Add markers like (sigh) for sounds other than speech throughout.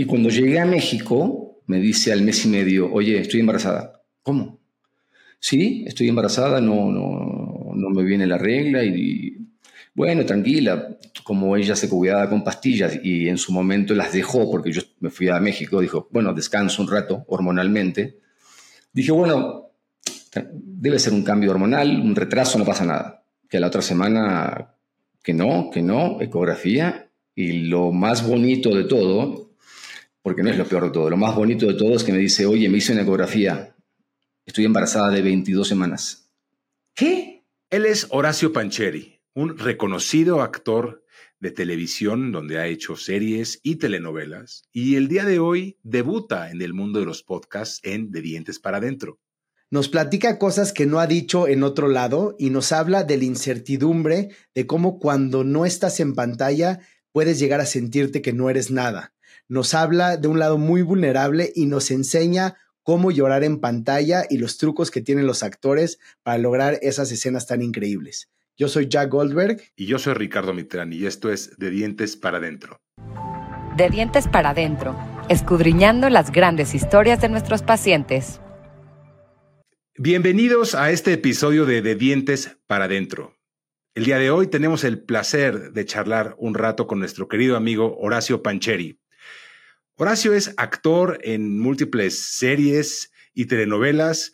Y cuando llegué a México, me dice al mes y medio, oye, estoy embarazada. ¿Cómo? Sí, estoy embarazada, no, no, no me viene la regla y, bueno, tranquila, como ella se cuidaba con pastillas y en su momento las dejó porque yo me fui a México, dijo, bueno, descanso un rato hormonalmente. Dije, bueno, debe ser un cambio hormonal, un retraso, no pasa nada. Que la otra semana, que no, que no, ecografía. Y lo más bonito de todo, porque no es lo peor de todo, lo más bonito de todo es que me dice, oye, me hice una ecografía, estoy embarazada de 22 semanas. ¿Qué? Él es Horacio Pancheri, un reconocido actor de televisión donde ha hecho series y telenovelas y el día de hoy debuta en el mundo de los podcasts en De Dientes para Adentro. Nos platica cosas que no ha dicho en otro lado y nos habla de la incertidumbre de cómo cuando no estás en pantalla puedes llegar a sentirte que no eres nada. Nos habla de un lado muy vulnerable y nos enseña cómo llorar en pantalla y los trucos que tienen los actores para lograr esas escenas tan increíbles. Yo soy Jack Goldberg. Y yo soy Ricardo Mitrani y esto es De Dientes para Adentro. De Dientes para Adentro, escudriñando las grandes historias de nuestros pacientes. Bienvenidos a este episodio de De Dientes para Adentro. El día de hoy tenemos el placer de charlar un rato con nuestro querido amigo Horacio Pancheri. Horacio es actor en múltiples series y telenovelas.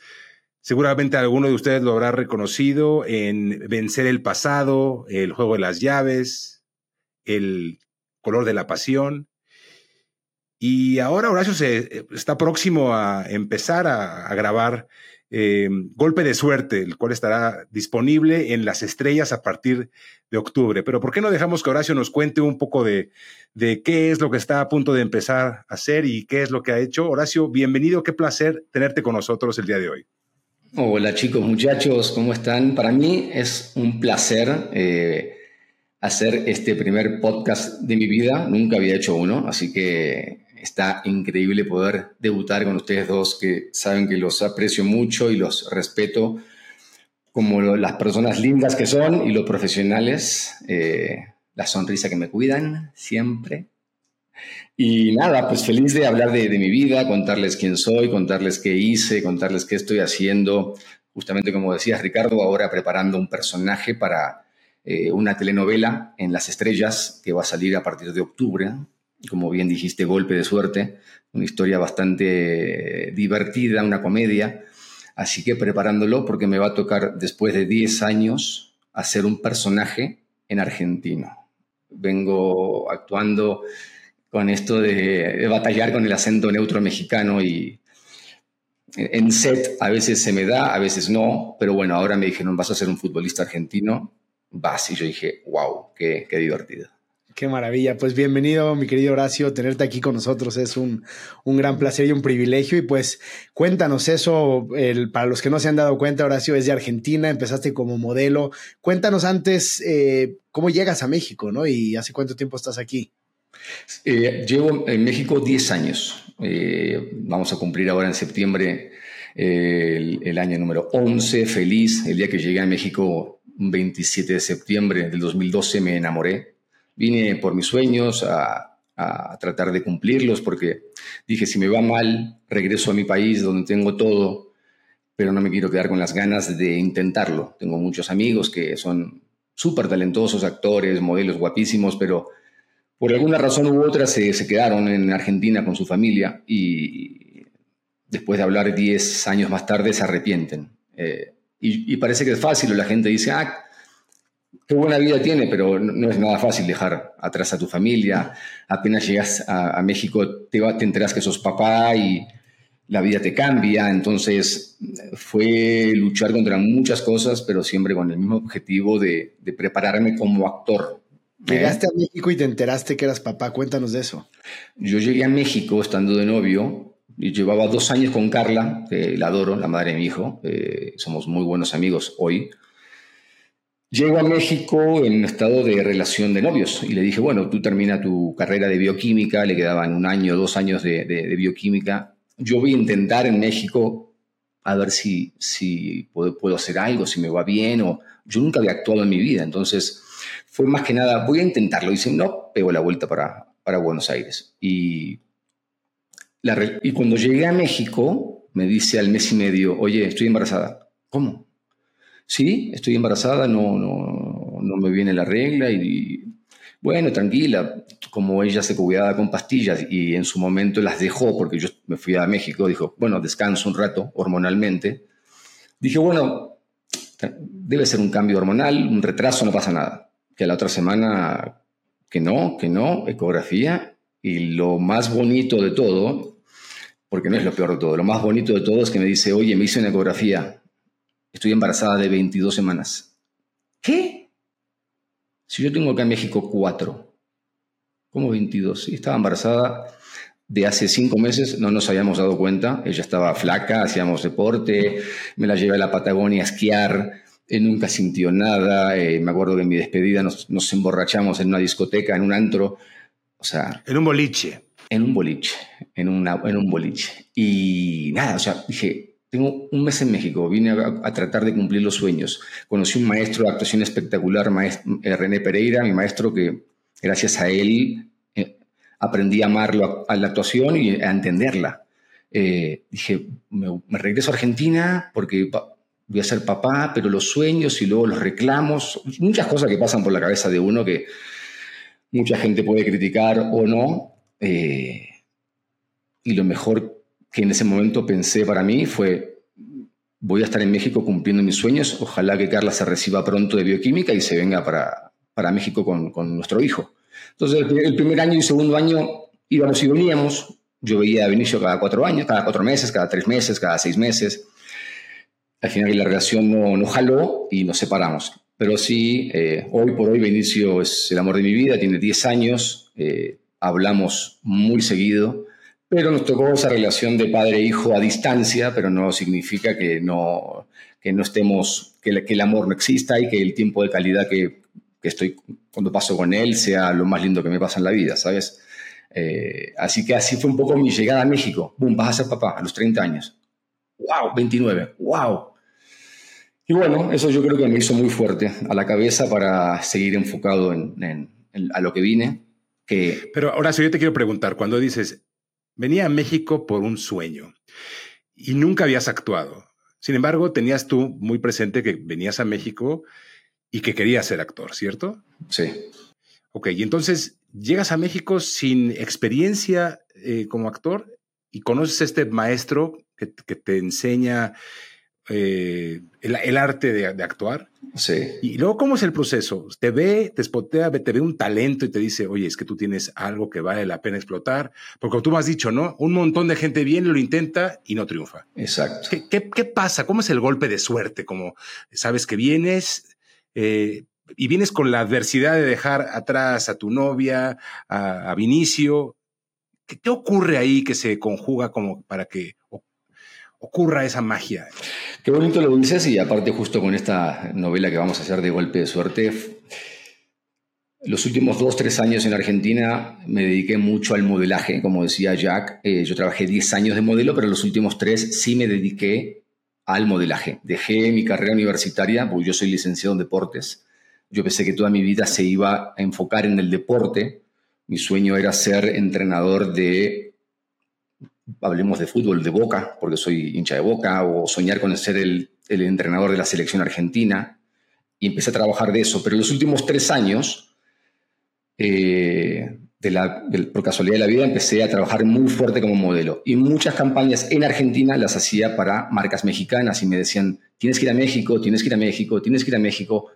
Seguramente alguno de ustedes lo habrá reconocido en Vencer el pasado, El juego de las llaves, El color de la pasión. Y ahora Horacio se, está próximo a empezar a, a grabar eh, Golpe de Suerte, el cual estará disponible en Las Estrellas a partir de octubre. Pero ¿por qué no dejamos que Horacio nos cuente un poco de, qué es lo que está a punto de empezar a hacer y qué es lo que ha hecho? Horacio, bienvenido, qué placer tenerte con nosotros el día de hoy. Hola chicos, muchachos, ¿cómo están? Para mí es un placer eh, hacer este primer podcast de mi vida. Nunca había hecho uno, así que está increíble poder debutar con ustedes dos que saben que los aprecio mucho y los respeto como las personas lindas que son y los profesionales, eh, la sonrisa que me cuidan siempre. Y nada, pues feliz de hablar de, mi vida, contarles quién soy, contarles qué hice, contarles qué estoy haciendo. Justamente como decías Ricardo, ahora preparando un personaje para eh, una telenovela en Las Estrellas que va a salir a partir de octubre como bien dijiste, golpe de suerte, una historia bastante divertida, una comedia. Así que preparándolo porque me va a tocar después de 10 años hacer un personaje en argentino. Vengo actuando con esto de, batallar con el acento neutro mexicano y en set a veces se me da, a veces no, pero bueno, ahora me dijeron, vas a ser un futbolista argentino, vas. Y yo dije, wow, qué, qué divertido. Qué maravilla. Pues bienvenido, mi querido Horacio. Tenerte aquí con nosotros es un, gran placer y un privilegio. Y pues cuéntanos eso, el, para los que no se han dado cuenta, Horacio es de Argentina, empezaste como modelo. Cuéntanos antes eh, cómo llegas a México, ¿no? Y hace cuánto tiempo estás aquí. Eh, llevo en México 10 años. Eh, vamos a cumplir ahora en septiembre el, el año número 11. Feliz. El día que llegué a México, 27 de septiembre del 2012, me enamoré Vine por mis sueños a, tratar de cumplirlos porque dije, si me va mal, regreso a mi país donde tengo todo, pero no me quiero quedar con las ganas de intentarlo. Tengo muchos amigos que son súper talentosos, actores, modelos guapísimos, pero por alguna razón u otra se, quedaron en Argentina con su familia y después de hablar 10 años más tarde se arrepienten. Eh, y, y, parece que es fácil, la gente dice, ah, qué buena vida tiene, pero no, es nada fácil dejar atrás a tu familia. Apenas llegas a, México, te, te enteras que sos papá y la vida te cambia. Entonces fue luchar contra muchas cosas, pero siempre con el mismo objetivo de, prepararme como actor. Llegaste a México y te enteraste que eras papá. Cuéntanos de eso. Yo llegué a México estando de novio. Y llevaba dos años con Carla, que la adoro, la madre de mi hijo. Eh, somos muy buenos amigos hoy. Llego a México en un estado de relación de novios y le dije, bueno, tú termina tu carrera de bioquímica, le quedaban un año, dos años de, bioquímica. Yo voy a intentar en México a ver si, si puedo, puedo, hacer algo, si me va bien, o yo nunca había actuado en mi vida, entonces fue más que nada, voy a intentarlo. Y no, pego la vuelta para, para Buenos Aires. Y y cuando llegué a México, me dice al mes y medio, oye, estoy embarazada. ¿Cómo? Sí, estoy embarazada, no, no, no me viene la regla y, bueno, tranquila, como ella se cuidaba con pastillas y en su momento las dejó porque yo me fui a México, dijo, bueno, descanso un rato hormonalmente. Dije, bueno, debe ser un cambio hormonal, un retraso, no pasa nada. Que la otra semana, que no, que no, ecografía. Y lo más bonito de todo, porque no es lo peor de todo, lo más bonito de todo es que me dice, oye, me hice una ecografía, estoy embarazada de 22 semanas. ¿Qué? Si yo tengo acá en México cuatro, ¿cómo 22? Sí, estaba embarazada de hace cinco meses, no nos habíamos dado cuenta, ella estaba flaca, hacíamos deporte, me la llevé a la Patagonia a esquiar, eh, nunca sintió nada, eh, me acuerdo que en mi despedida nos, nos emborrachamos en una discoteca, en un antro, o sea... En un boliche. En un boliche, en, una, en un boliche. Y nada, o sea, dije, tengo un mes en México, vine a, tratar de cumplir los sueños. Conocí un maestro de actuación espectacular, maestro, eh, René Pereira, mi maestro que gracias a él eh, aprendí a amarlo a, la actuación y a entenderla. Eh, dije, me, regreso a Argentina porque voy a ser papá, pero los sueños y luego los reclamos, muchas cosas que pasan por la cabeza de uno que mucha gente puede criticar o no. y lo mejor que en ese momento pensé para mí fue, voy a estar en México cumpliendo mis sueños, ojalá que Carla se reciba pronto de bioquímica y se venga para, para México con, con, nuestro hijo. Entonces, el, primer año y segundo año íbamos y veníamos, yo veía a Vinicio cada cuatro años, cada cuatro meses, cada tres meses, cada seis meses. Al final la relación no, no jaló y nos separamos. Pero sí, eh, hoy por hoy Vinicio es el amor de mi vida, tiene 10 años, eh, hablamos muy seguido pero nos tocó esa relación de padre-hijo a distancia, pero no significa que no, que no estemos, que, el amor no exista y que el tiempo de calidad que, que, estoy cuando paso con él sea lo más lindo que me pasa en la vida, ¿sabes? Eh, así que así fue un poco mi llegada a México. ¡Bum! Vas a ser papá a los 30 años. ¡Wow! 29. ¡Wow! Y bueno, eso yo creo que me hizo muy fuerte a la cabeza para seguir enfocado en, a lo que vine. Que... Pero ahora sí, yo te quiero preguntar, cuando dices, Venía a México por un sueño y nunca habías actuado. Sin embargo, tenías tú muy presente que venías a México y que querías ser actor, ¿cierto? Sí. Ok, y entonces llegas a México sin experiencia eh, como actor y conoces a este maestro que, que te enseña eh, el, arte de, actuar. Sí. Y luego, ¿cómo es el proceso? Te ve, te spotea, te ve un talento y te dice, oye, es que tú tienes algo que vale la pena explotar. Porque como tú me has dicho, ¿no? Un montón de gente viene, lo intenta y no triunfa. Exacto. ¿Qué, pasa? ¿Cómo es el golpe de suerte? Como sabes que vienes eh, y vienes con la adversidad de dejar atrás a tu novia, a, Vinicio. ¿Qué, ¿Qué, ocurre ahí que se conjuga como para que ocurra esa magia. Qué bonito lo dices y aparte justo con esta novela que vamos a hacer de golpe de suerte, los últimos dos, tres años en Argentina me dediqué mucho al modelaje, como decía Jack. Eh, yo trabajé 10 años de modelo, pero los últimos tres sí me dediqué al modelaje. Dejé mi carrera universitaria, porque yo soy licenciado en deportes. Yo pensé que toda mi vida se iba a enfocar en el deporte. Mi sueño era ser entrenador de hablemos de fútbol, de Boca, porque soy hincha de Boca, o soñar con ser el, entrenador de la selección argentina, y empecé a trabajar de eso. Pero en los últimos tres años, eh, por casualidad de la vida, empecé a trabajar muy fuerte como modelo. Y muchas campañas en Argentina las hacía para marcas mexicanas y me decían, tienes que ir a México, tienes que ir a México, tienes que ir a México,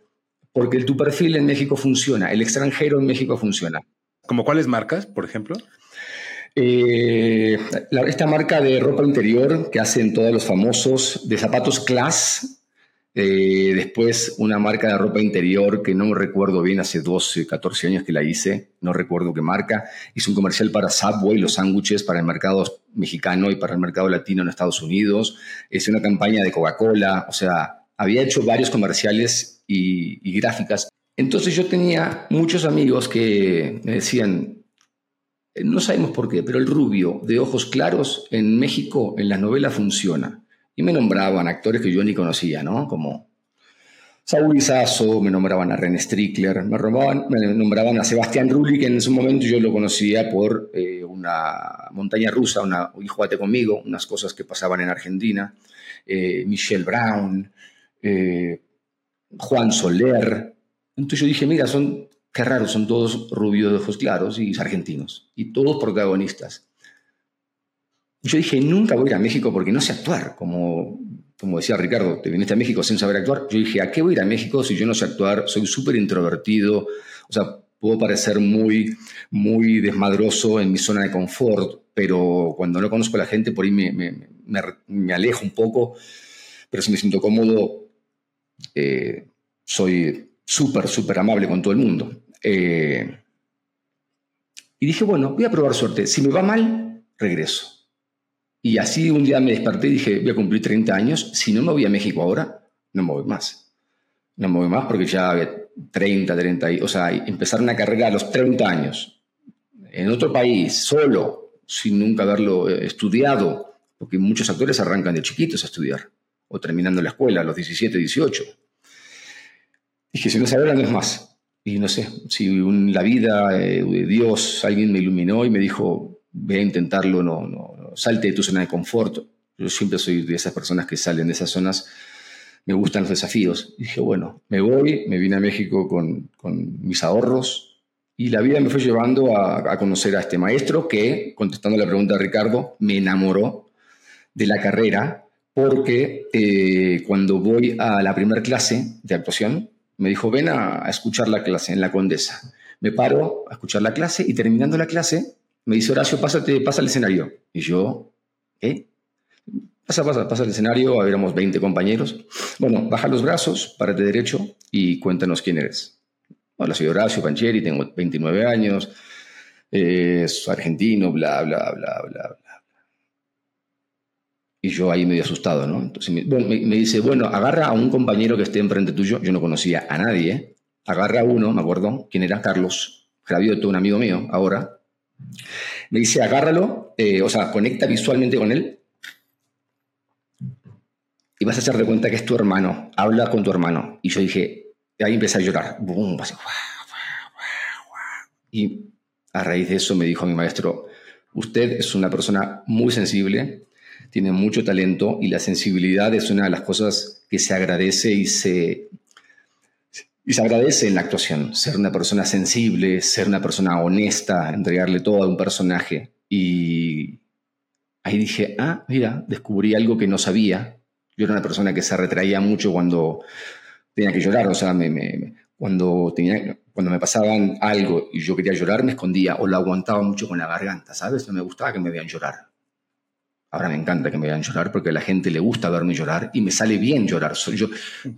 porque tu perfil en México funciona, el extranjero en México funciona. ¿Como cuáles marcas, por ejemplo? Eh, esta marca de ropa interior que hacen todos los famosos, de zapatos Class, eh, después una marca de ropa interior que no recuerdo bien, hace 12, 14 años que la hice, no recuerdo qué marca. Hice un comercial para Subway, los sándwiches para el mercado mexicano y para el mercado latino en Estados Unidos. Hice una campaña de Coca-Cola, o sea, había hecho varios comerciales y gráficas. Entonces yo tenía muchos amigos que me decían, no sabemos por qué, pero el rubio de ojos claros en México en las novelas funciona. Y me nombraban actores que yo ni conocía, ¿no? Como Saúl Sasso, me nombraban a René Strickler, me, me nombraban a Sebastián Rulli, que en su momento yo lo conocía por eh, una montaña rusa, una jugate conmigo, unas cosas que pasaban en Argentina, eh, Michelle Brown, eh, Juan Soler. Entonces yo dije, mira, son, qué raro, son todos rubios de ojos claros y argentinos, y todos protagonistas. Yo dije, nunca voy a ir a México porque no sé actuar, como como decía Ricardo, te viniste a México sin saber actuar. Yo dije, ¿a qué voy a ir a México si yo no sé actuar? Soy súper introvertido, o sea, puedo parecer muy, muy desmadroso en mi zona de confort, pero cuando no conozco a la gente, por ahí me, me, alejo un poco, pero si me siento cómodo, eh, soy súper, súper amable con todo el mundo. Eh, y dije, bueno, voy a probar suerte. Si me va mal, regreso. Y así un día me desperté y dije, voy a cumplir 30 años, si no me voy a México ahora, no me voy más. No me voy más porque ya había 30, 30, o sea, empezar una carrera a los 30 años, en otro país, solo, sin nunca haberlo eh, estudiado, porque muchos actores arrancan de chiquitos a estudiar, o terminando la escuela a los 17, 18. Dije, si no se habla, no es más. Y no sé, si la vida, eh, Dios, alguien me iluminó y me dijo, ve a intentarlo, no, no, salte de tu zona de confort. Yo siempre soy de esas personas que salen de esas zonas. Me gustan los desafíos. Y dije, bueno, me voy, me vine a México con, mis ahorros y la vida me fue llevando a, conocer a este maestro que, contestando la pregunta de Ricardo, me enamoró de la carrera porque eh, cuando voy a la primera clase de actuación, me dijo, ven a, escuchar la clase en la Condesa. Me paro a escuchar la clase y terminando la clase me dice Horacio, pásate, pasa al escenario. Y yo, ¿qué? Pasa, pasa, pasa al escenario, éramos 20 compañeros. Bueno, baja los brazos, párate derecho y cuéntanos quién eres. Hola, soy Horacio Pancheri, tengo 29 años, es argentino, bla, bla, bla, bla, bla. Y yo ahí medio asustado, ¿no? Entonces me, dice, bueno, agarra a un compañero que esté enfrente tuyo. Yo no conocía a nadie. Agarra a uno, me acuerdo, quién era Carlos Gravioto, un amigo mío, ahora, me dice, agárralo, eh, o sea, conecta visualmente con él y vas a hacer de cuenta que es tu hermano, habla con tu hermano. Y yo dije, ahí empecé a llorar. y a raíz de eso me dijo mi maestro, usted es una persona muy sensible, tiene mucho talento y la sensibilidad es una de las cosas que se agradece y se y se agradece en la actuación, ser una persona sensible, ser una persona honesta, entregarle todo a un personaje. Y ahí dije, ah, mira, descubrí algo que no sabía. Yo era una persona que se retraía mucho cuando tenía que llorar, o sea, me, cuando, tenía, cuando me pasaban algo y yo quería llorar, me escondía o lo aguantaba mucho con la garganta, ¿sabes? No me gustaba que me vean llorar. Ahora me encanta que me vean llorar porque a la gente le gusta verme llorar y me sale bien llorar. Soy yo,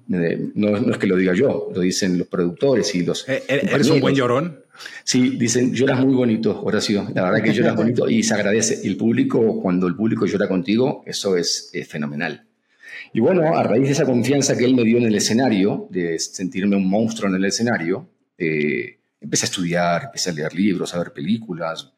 no, es que lo diga yo, lo dicen los productores y los. Eh, eh, ¿Eres un buen llorón? Sí, dicen, lloras muy bonito, Horacio. La verdad que lloras bonito y se agradece. Y el público, cuando el público llora contigo, eso es, fenomenal. Y bueno, a raíz de esa confianza que él me dio en el escenario, de sentirme un monstruo en el escenario, eh, empecé a estudiar, empecé a leer libros, a ver películas,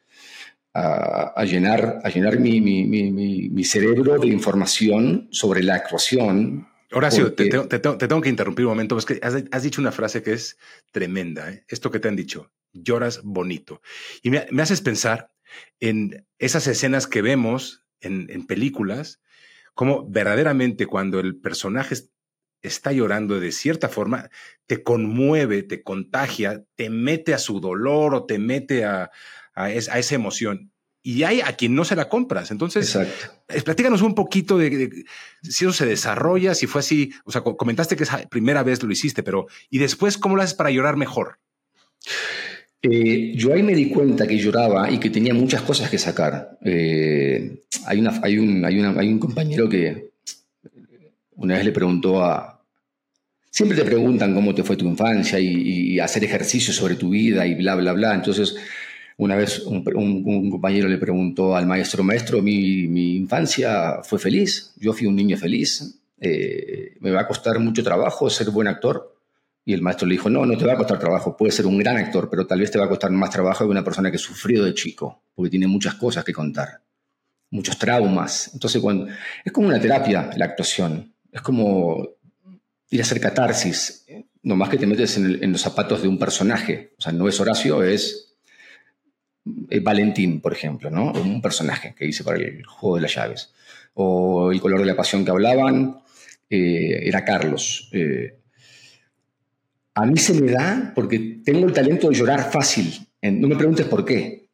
a, llenar, a llenar mi, mi, mi, mi, cerebro de información sobre la actuación. Horacio, te, te, tengo que interrumpir un momento, es que has, dicho una frase que es tremenda, ¿eh? esto que te han dicho, lloras bonito. Y me, me haces pensar en esas escenas que vemos en, en películas, como verdaderamente cuando el personaje está llorando de cierta forma, te conmueve, te contagia, te mete a su dolor o te mete a, a, esa emoción. Y hay a quien no se la compras. Entonces, eh, platícanos un poquito de, si eso se desarrolla, si fue así. O sea, comentaste que esa primera vez lo hiciste, pero ¿y después cómo lo haces para llorar mejor? Eh, yo ahí me di cuenta que lloraba y que tenía muchas cosas que sacar. Eh, hay, una, hay, un, hay, una, hay un compañero que una vez le preguntó a... Siempre te preguntan cómo te fue tu infancia y, y hacer ejercicio sobre tu vida y bla, bla, bla. Entonces una vez un, compañero le preguntó al maestro, maestro, mi, infancia fue feliz, yo fui un niño feliz, eh, me va a costar mucho trabajo ser buen actor. Y el maestro le dijo, no, no te va a costar trabajo, puedes ser un gran actor, pero tal vez te va a costar más trabajo que una persona que sufrió de chico, porque tiene muchas cosas que contar, muchos traumas. Entonces, cuando, es como una terapia la actuación, es como ir a hacer catarsis, nomás que te metes en, los zapatos de un personaje. O sea, no es Horacio, es, Valentín, por ejemplo, ¿no? Un personaje que hice para el juego de las llaves. O el color de la pasión que hablaban, eh, era Carlos. Eh, a mí se me da porque tengo el talento de llorar fácil. No me preguntes por qué.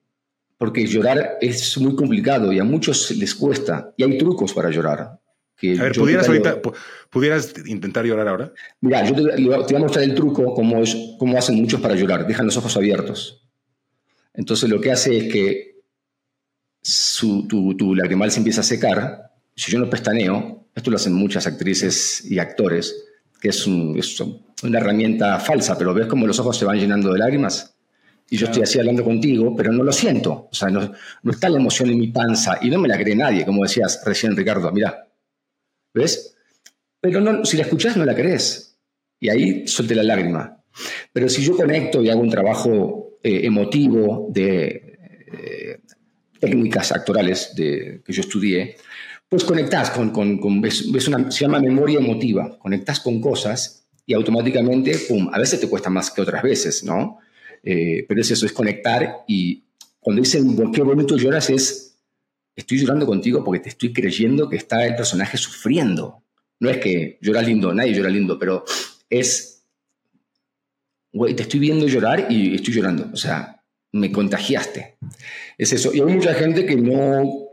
Porque llorar es muy complicado y a muchos les cuesta. Y hay trucos para llorar. a ver, ¿pudieras, ahorita, ¿pudieras intentar llorar ahora? Mira, yo te, voy a mostrar el truco, como, es, como hacen muchos para llorar. Dejan los ojos abiertos. Entonces lo que hace es que su, tu, tu lagrimal se empieza a secar. Si yo no pestaneo, esto lo hacen muchas actrices y actores, que es, una herramienta falsa, pero ves como los ojos se van llenando de lágrimas. Y yo estoy así hablando contigo, pero no lo siento. O sea, no, está la emoción en mi panza y no me la cree nadie, como decías recién, Ricardo. Mira, ¿ves? Pero no, si la escuchas, no la crees. Y ahí suelte la lágrima. Pero si yo conecto y hago un trabajo eh, emotivo de eh, técnicas actorales que yo estudié, pues conectas con, con, se llama memoria emotiva, conectas con cosas y automáticamente, pum, a veces te cuesta más que otras veces, ¿no? Eh, pero es eso, es conectar y cuando dicen, qué bonito lloras? Es, estoy llorando contigo porque te estoy creyendo que está el personaje sufriendo. No es que llora lindo, nadie llora lindo, pero es, güey, te estoy viendo llorar y estoy llorando. O sea, me contagiaste. Es eso. Y hay mucha gente que no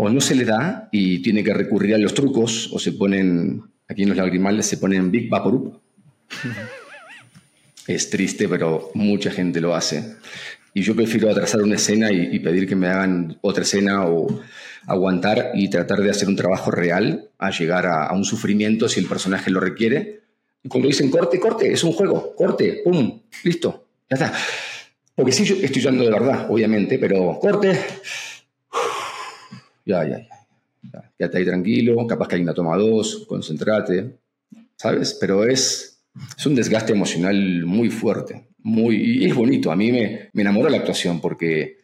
o no se le da y tiene que recurrir a los trucos o se ponen, aquí en los lagrimales se ponen Big Vaporub. (laughs) es triste, pero mucha gente lo hace. Y yo prefiero atrasar una escena y, pedir que me hagan otra escena o aguantar y tratar de hacer un trabajo real a llegar a, un sufrimiento si el personaje lo requiere. Y cuando dicen corte, corte, es un juego, corte, pum, listo, ya está. Porque sí, yo estoy llorando de verdad, obviamente, pero corte, ya, ya, ya. Quédate ahí tranquilo, capaz que hay una toma dos, concéntrate, ¿sabes? Pero es, es un desgaste emocional muy fuerte, muy, y es bonito. A mí me, me enamora la actuación porque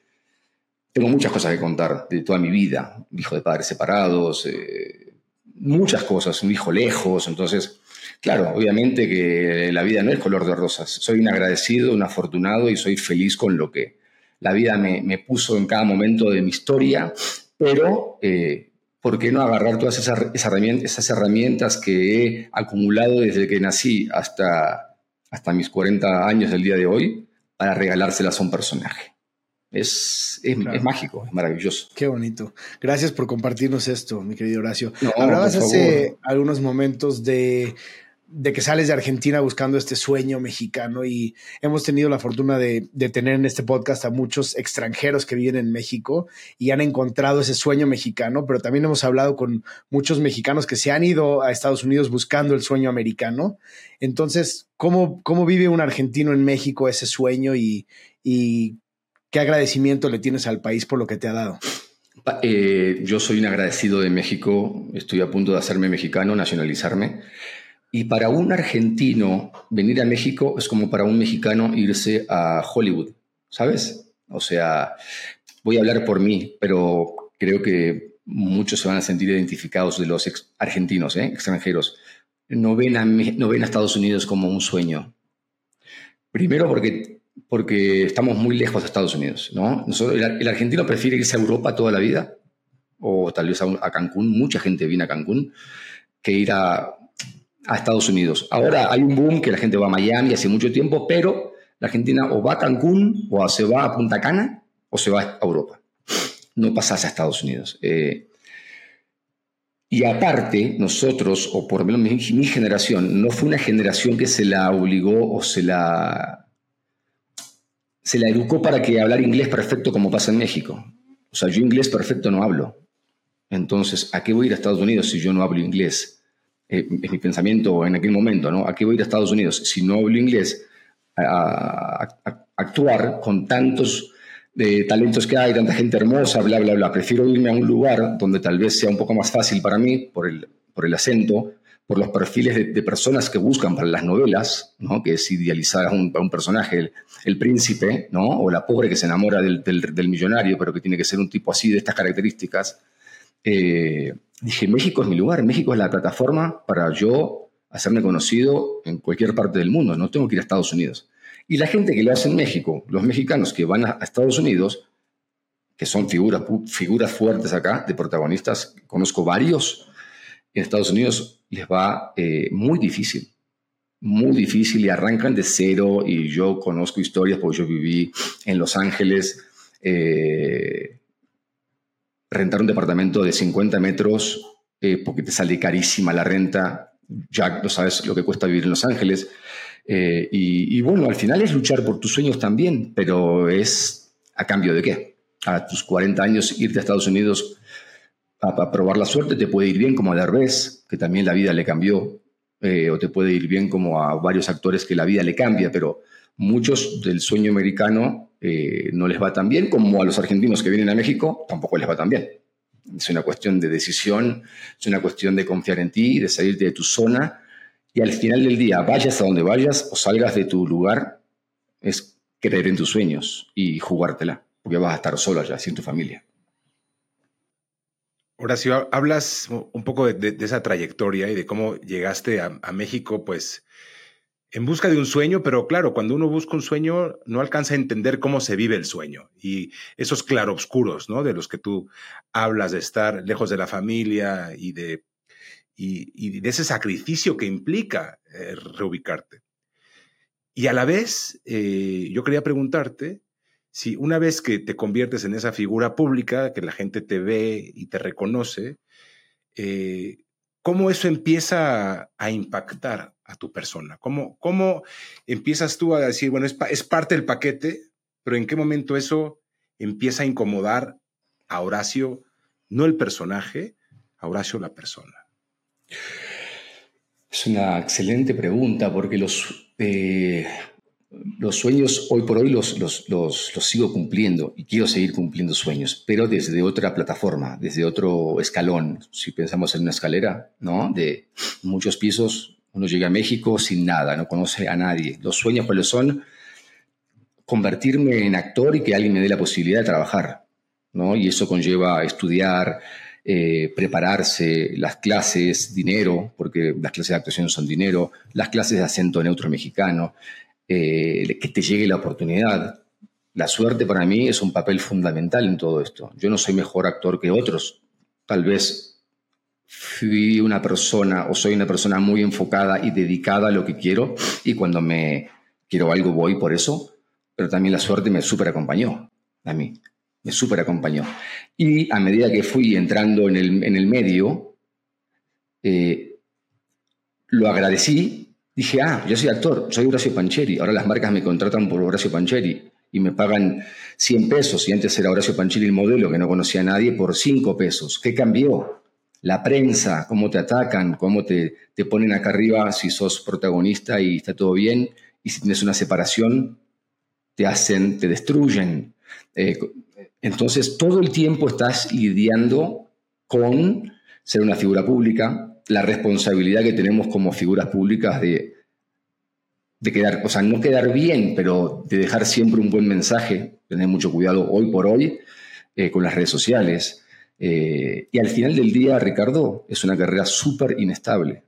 tengo muchas cosas que contar de toda mi vida. Hijo de padres separados, eh, muchas cosas, un hijo lejos, entonces... Claro, obviamente que la vida no es color de rosas. Soy un agradecido, un afortunado y soy feliz con lo que la vida me, me puso en cada momento de mi historia pero eh, ¿por qué no agarrar todas esas, herramientas, esas herramientas que he acumulado desde que nací hasta, hasta mis 40 años del día de hoy para regalárselas a un personaje? Es, es, mágico, es maravilloso. Qué bonito. Gracias por compartirnos esto, mi querido Horacio. Hablabas hace algunos momentos de de que sales de Argentina buscando este sueño mexicano y hemos tenido la fortuna de, tener en este podcast a muchos extranjeros que viven en México y han encontrado ese sueño mexicano, pero también hemos hablado con muchos mexicanos que se han ido a Estados Unidos buscando el sueño americano. Entonces, ¿cómo, vive un argentino en México ese sueño y, qué agradecimiento le tienes al país por lo que te ha dado? Eh, yo soy un agradecido de México, estoy a punto de hacerme mexicano, nacionalizarme. Y para un argentino venir a México es como para un mexicano irse a Hollywood, ¿sabes? O sea, voy a hablar por mí, pero creo que muchos se van a sentir identificados de los argentinos, ¿eh? extranjeros. No ven, a, no ven a Estados Unidos como un sueño. Primero porque, porque estamos muy lejos de Estados Unidos, ¿no? el, argentino prefiere irse a Europa toda la vida, o tal vez a, a Cancún, mucha gente viene a Cancún, que ir a a Estados Unidos. Ahora hay un boom que la gente va a Miami hace mucho tiempo, pero la Argentina o va a Cancún o se va a Punta Cana o se va a Europa. No pasas a Estados Unidos. Eh, y aparte, nosotros, o por lo menos mi, generación, no fue una generación que se la obligó o se la, se la educó para que hablar inglés perfecto como pasa en México. O sea, yo inglés perfecto no hablo. Entonces, ¿a qué voy a ir a Estados Unidos si yo no hablo inglés? Eh, es mi pensamiento en aquel momento, ¿no? ¿A qué voy a ir a Estados Unidos? Si no hablo inglés, a, actuar con tantos de talentos que hay, tanta gente hermosa, bla, bla, bla. Prefiero irme a un lugar donde tal vez sea un poco más fácil para mí por el, por el acento, por los perfiles de, personas que buscan para las novelas, ¿no? que es idealizar a un, un personaje, el, príncipe, ¿no? o la pobre que se enamora del, del, millonario, pero que tiene que ser un tipo así, de estas características. Eh, dije, México es mi lugar, México es la plataforma para yo hacerme conocido en cualquier parte del mundo, no tengo que ir a Estados Unidos. Y la gente que lo hace en México, los mexicanos que van a Estados Unidos, que son figuras, figuras fuertes acá, de protagonistas, conozco varios, en Estados Unidos les va eh, muy difícil, muy difícil y arrancan de cero y yo conozco historias porque yo viví en Los Ángeles, eh, rentar un departamento de 50 metros eh, porque te sale carísima la renta, ya no sabes lo que cuesta vivir en Los Ángeles. y, y, bueno, al final es luchar por tus sueños también, pero es a cambio de qué? A tus 40 años irte a Estados Unidos a, probar la suerte, te puede ir bien como a Derbez, que también la vida le cambió, eh, o te puede ir bien como a varios actores que la vida le cambia, pero muchos del sueño americano eh, no les va tan bien, como a los argentinos que vienen a México tampoco les va tan bien. Es una cuestión de decisión, es una cuestión de confiar en ti, de salirte de tu zona y al final del día, vayas a donde vayas o salgas de tu lugar, es creer en tus sueños y jugártela, porque vas a estar solo allá, sin tu familia. Horacio, hablas un poco de, esa trayectoria y de cómo llegaste a, México, pues en busca de un sueño, pero claro, cuando uno busca un sueño no alcanza a entender cómo se vive el sueño y esos claroscuros, ¿no? De los que tú hablas de estar lejos de la familia y de, y, de ese sacrificio que implica eh, reubicarte. Y a la vez, eh, yo quería preguntarte si una vez que te conviertes en esa figura pública, que la gente te ve y te reconoce, eh, ¿cómo eso empieza a, impactar a tu persona? ¿Cómo, ¿Cómo, empiezas tú a decir, bueno, es, parte del paquete, pero en qué momento eso empieza a incomodar a Horacio, no el personaje, a Horacio la persona? Es una excelente pregunta porque los... Eh, los sueños hoy por hoy los, los, los, sigo cumpliendo y quiero seguir cumpliendo sueños, pero desde otra plataforma, desde otro escalón. Si pensamos en una escalera, ¿no? De muchos pisos, uno llega a México sin nada, no conoce a nadie. Los sueños, ¿cuáles son? Convertirme en actor y que alguien me dé la posibilidad de trabajar, ¿no? Y eso conlleva estudiar, eh, prepararse, las clases, dinero, porque las clases de actuación son dinero, las clases de acento neutro mexicano, eh, que te llegue la oportunidad. La suerte para mí es un papel fundamental en todo esto. Yo no soy mejor actor que otros. Tal vez fui una persona o soy una persona muy enfocada y dedicada a lo que quiero y cuando me quiero algo voy por eso, pero también la suerte me súper acompañó a mí, me súper acompañó. Y a medida que fui entrando en el, en el medio, eh, lo agradecí Dije, ah, yo soy actor, soy Horacio Pancheri. Ahora las marcas me contratan por Horacio Pancheri y me pagan 100 pesos. Y antes era Horacio Pancheri el modelo que no conocía a nadie por 5 pesos. ¿Qué cambió? La prensa, cómo te atacan, cómo te, te ponen acá arriba si sos protagonista y está todo bien. Y si tienes una separación, te hacen, te destruyen. Eh, entonces, todo el tiempo estás lidiando con ser una figura pública, la responsabilidad que tenemos como figuras públicas de, de quedar, o sea, no quedar bien, pero de dejar siempre un buen mensaje, tener mucho cuidado hoy por hoy eh, con las redes sociales. Eh, y al final del día, Ricardo, es una carrera súper inestable.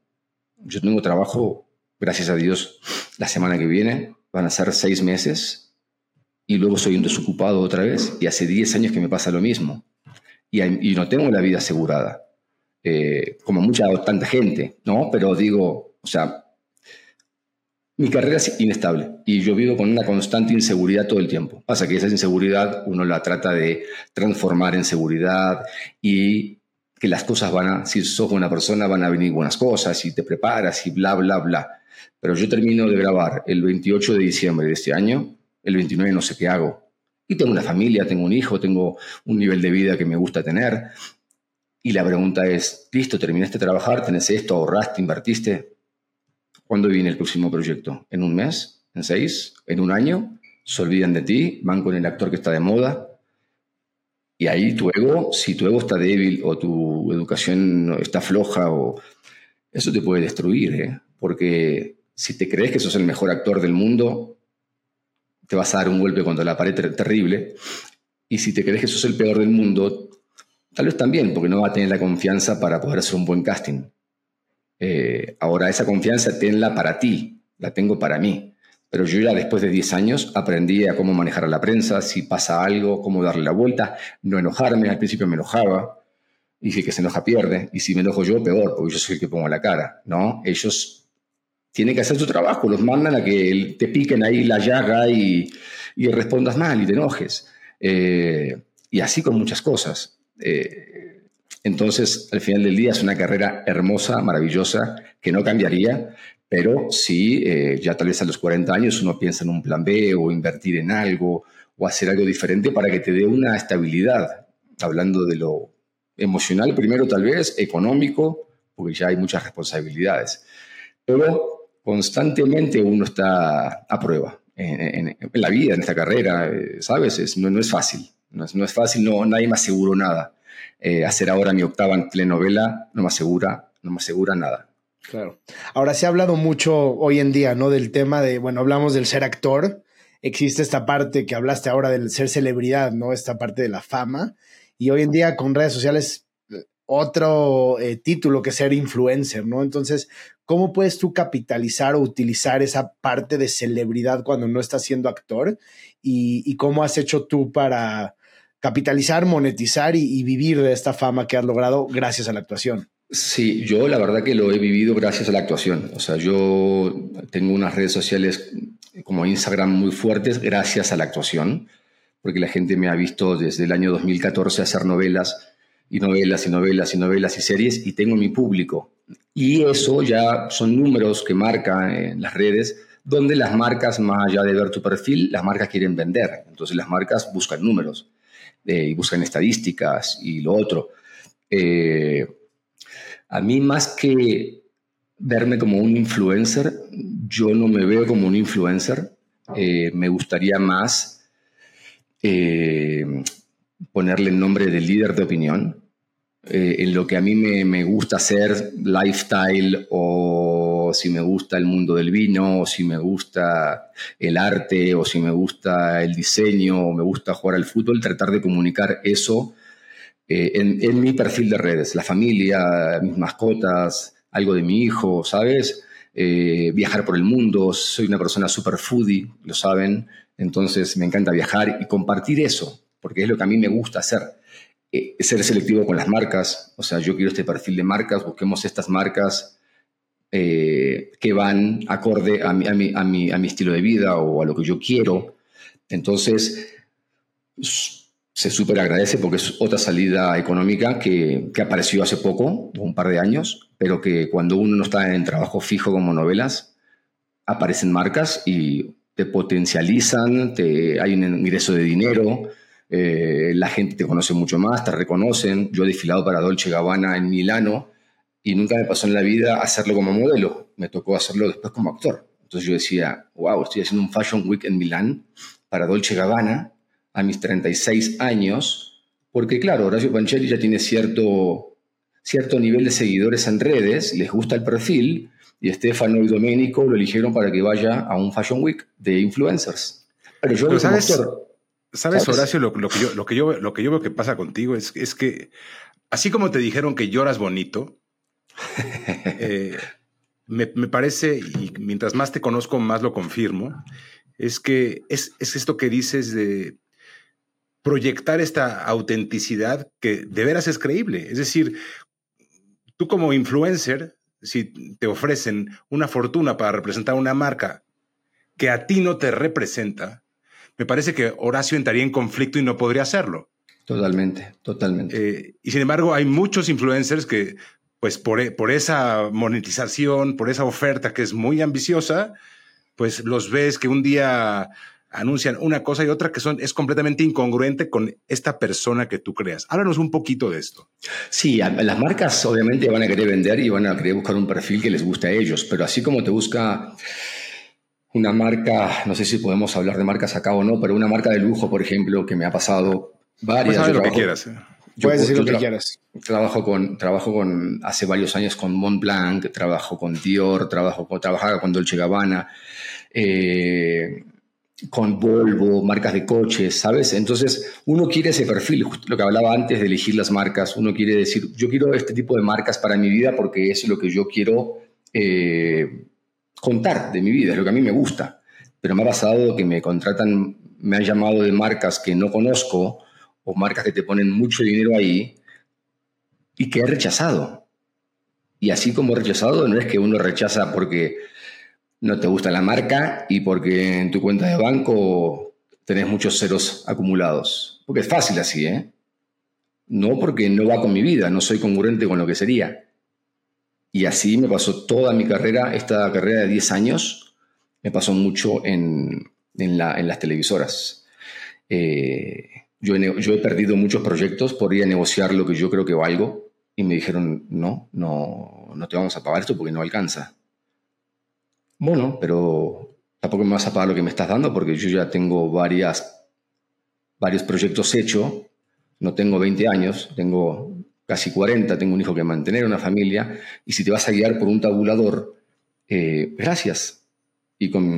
Yo tengo trabajo, gracias a Dios, la semana que viene, van a ser seis meses, y luego soy un desocupado otra vez, y hace diez años que me pasa lo mismo. Y, y no tengo la vida asegurada. Eh, como mucha tanta gente, ¿no? Pero digo, o sea, mi carrera es inestable y yo vivo con una constante inseguridad todo el tiempo. Pasa que esa inseguridad uno la trata de transformar en seguridad y que las cosas van a, si sos buena persona, van a venir buenas cosas y te preparas y bla, bla, bla. Pero yo termino de grabar el 28 de diciembre de este año, el 29 no sé qué hago. Y tengo una familia, tengo un hijo, tengo un nivel de vida que me gusta tener. Y la pregunta es, listo, terminaste de trabajar, tenés esto, ahorraste, invertiste. ¿Cuándo viene el próximo proyecto? ¿En un mes? ¿En seis? ¿En un año? Se olvidan de ti, van con el actor que está de moda. Y ahí tu ego, si tu ego está débil o tu educación está floja, o eso te puede destruir, ¿eh? porque si te crees que sos el mejor actor del mundo, te vas a dar un golpe contra la pared terrible. Y si te crees que sos el peor del mundo, Tal vez también, porque no va a tener la confianza para poder hacer un buen casting. Eh, ahora, esa confianza tenla para ti, la tengo para mí. Pero yo ya después de 10 años aprendí a cómo manejar a la prensa, si pasa algo, cómo darle la vuelta, no enojarme. Al principio me enojaba, si que se enoja pierde, y si me enojo yo, peor, porque yo soy el que pongo la cara, ¿no? Ellos tienen que hacer su trabajo, los mandan a que te piquen ahí la llaga y, y respondas mal y te enojes. Eh, y así con muchas cosas. Eh, entonces, al final del día es una carrera hermosa, maravillosa, que no cambiaría, pero sí, eh, ya tal vez a los 40 años uno piensa en un plan B o invertir en algo o hacer algo diferente para que te dé una estabilidad, hablando de lo emocional primero tal vez, económico, porque ya hay muchas responsabilidades. Pero constantemente uno está a prueba en, la vida, en esta carrera, eh, ¿sabes? no, no, es fácil, no es, no es, fácil, no, nadie me aseguró nada. Eh, hacer ahora mi octava telenovela no me asegura, no me asegura nada. Claro. Ahora se ha hablado mucho hoy en día, ¿no? Del tema de, bueno, hablamos del ser actor, existe esta parte que hablaste ahora del ser celebridad, ¿no? Esta parte de la fama. Y hoy en día con redes sociales, otro eh, título que ser influencer, ¿no? Entonces, ¿cómo puedes tú capitalizar o utilizar esa parte de celebridad cuando no estás siendo actor? ¿Y, cómo has hecho tú para capitalizar, monetizar y vivir de esta fama que has logrado gracias a la actuación? Sí, yo la verdad que lo he vivido gracias a la actuación. O sea, yo tengo unas redes sociales como Instagram muy fuertes gracias a la actuación, porque la gente me ha visto desde el año 2014 hacer novelas y novelas y novelas y novelas y series y tengo mi público. Y eso ya son números que marcan en las redes donde las marcas, más allá de ver tu perfil, las marcas quieren vender. Entonces las marcas buscan números eh, y buscan estadísticas y lo otro. Eh, a mí más que verme como un influencer, yo no me veo como un influencer. Eh, me gustaría más ponerle el nombre de líder de opinión. En lo que a mí me, gusta hacer, lifestyle, o si me gusta el mundo del vino, o si me gusta el arte, o si me gusta el diseño, o me gusta jugar al fútbol, tratar de comunicar eso eh, en, mi perfil de redes, la familia, mis mascotas, algo de mi hijo, ¿sabes? Eh, viajar por el mundo, soy una persona super foodie, lo saben, entonces me encanta viajar y compartir eso, porque es lo que a mí me gusta hacer. Eh, ser selectivo con las marcas, o sea, yo quiero este perfil de marcas, busquemos estas marcas que van acorde a mi estilo de vida o a lo que yo quiero. Entonces, se súper agradece porque es otra salida económica que, que, apareció hace poco, un par de años, pero que cuando uno no está en trabajo fijo como novelas, aparecen marcas y te potencializan, te, hay un ingreso de dinero, eh, la gente te conoce mucho más, te reconocen. Yo he desfilado para Dolce Gabbana en Milano y nunca me pasó en la vida hacerlo como modelo, me tocó hacerlo después como actor. Entonces yo decía, wow, estoy haciendo un Fashion Week en Milán para Dolce Gabbana a mis 36 años, porque claro, Horacio Pancheri ya tiene cierto, cierto nivel de seguidores en redes, les gusta el perfil, y Estefano y Domenico lo eligieron para que vaya a un Fashion Week de influencers. Pero yo sabes, ¿sabes, Horacio, lo, que yo, lo, que yo, lo que yo veo que pasa contigo es, es que, así como te dijeron que lloras bonito, eh, me, me, parece, y mientras más te conozco, más lo confirmo, es que es, es esto que dices de proyectar esta autenticidad que de veras es creíble. Es decir, tú como influencer, si te ofrecen una fortuna para representar una marca que a ti no te representa, me parece que Horacio entraría en conflicto y no podría hacerlo. Totalmente, totalmente. Eh, y sin embargo, hay muchos influencers que, pues por, e, por esa monetización, por esa oferta que es muy ambiciosa, pues los ves que un día anuncian una cosa y otra que son, es completamente incongruente con esta persona que tú creas. Háblanos un poquito de esto. Sí, las marcas obviamente van a querer vender y van a querer buscar un perfil que les guste a ellos, pero así como te busca una marca, no sé si podemos hablar de marcas acá o no, pero una marca de lujo, por ejemplo, que me ha pasado varias. Puedes lo que quieras. ¿eh? Puedes decir lo que quieras. Trabajo con, trabajo con, hace varios años con Montblanc, trabajo con Dior, trabajo con, trabajaba con Dolce Gabbana. Eh, con Volvo, marcas de coches, ¿sabes? Entonces, uno quiere ese perfil, lo que hablaba antes de elegir las marcas, uno quiere decir, yo quiero este tipo de marcas para mi vida porque es lo que yo quiero eh, contar de mi vida, es lo que a mí me gusta. Pero me ha pasado que me contratan, me han llamado de marcas que no conozco o marcas que te ponen mucho dinero ahí y que he rechazado. Y así como he rechazado, no es que uno rechaza porque no te gusta la marca y porque en tu cuenta de banco tenés muchos ceros acumulados. Porque es fácil así, ¿eh? No porque no va con mi vida, no soy congruente con lo que sería. Y así me pasó toda mi carrera, esta carrera de 10 años, me pasó mucho en, las televisoras. Eh, yo, he, perdido muchos proyectos por ir a negociar lo que yo creo que valgo y me dijeron, no, no, no te vamos a pagar esto porque no alcanza. Bueno, pero tampoco me vas a pagar lo que me estás dando porque yo ya tengo varias, varios proyectos hechos, no tengo 20 años, tengo casi 40, tengo un hijo que mantener, una familia, y si te vas a guiar por un tabulador, eh, gracias.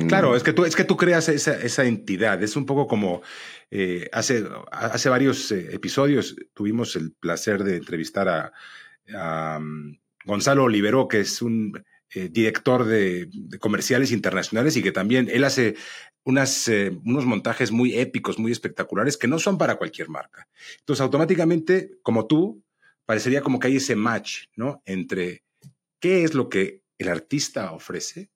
Claro, es que tú, es que tú creas esa, entidad, es un poco como eh, hace, hace varios eh, episodios tuvimos el placer de entrevistar a, um, Gonzalo Olivero, que es un eh, director de, comerciales internacionales y que también él hace unos montajes muy épicos, muy espectaculares, que no son para cualquier marca. Entonces, automáticamente, como tú, parecería como que hay ese match, ¿no? Entre qué es lo que el artista ofrece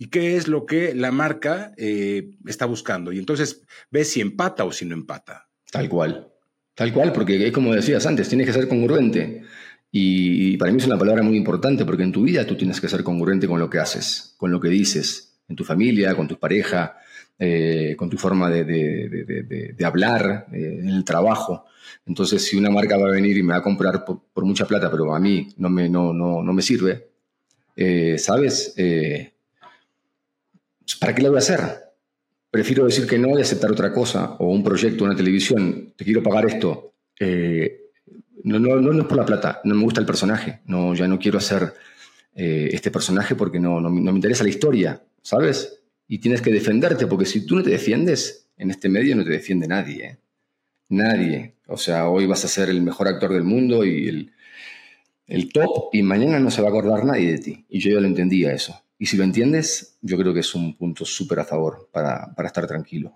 y qué es lo que la marca eh, está buscando. Y entonces ves si empata o si no empata. Tal cual. Tal cual, porque es como decías antes, tienes que ser congruente. Y, para mí es una palabra muy importante porque en tu vida tú tienes que ser congruente con lo que haces, con lo que dices, en tu familia, con tu pareja, eh, con tu forma de, hablar, eh, en el trabajo. Entonces, si una marca va a venir y me va a comprar por, mucha plata, pero a mí no me, no, no, no me sirve, eh, ¿sabes? ¿Para qué lo voy a hacer? Prefiero decir que no y aceptar otra cosa, o un proyecto, una televisión, te quiero pagar esto. No, no, no, es por la plata, no me gusta el personaje, no, ya no quiero hacer eh, este personaje porque no, no, me interesa la historia, ¿sabes? Y tienes que defenderte, porque si tú no te defiendes, en este medio no te defiende nadie, ¿eh? nadie. O sea, hoy vas a ser el mejor actor del mundo y el top, y mañana no se va a acordar nadie de ti. Y yo ya lo entendía eso. Y si lo entiendes, yo creo que es un punto súper a favor para, para estar tranquilo.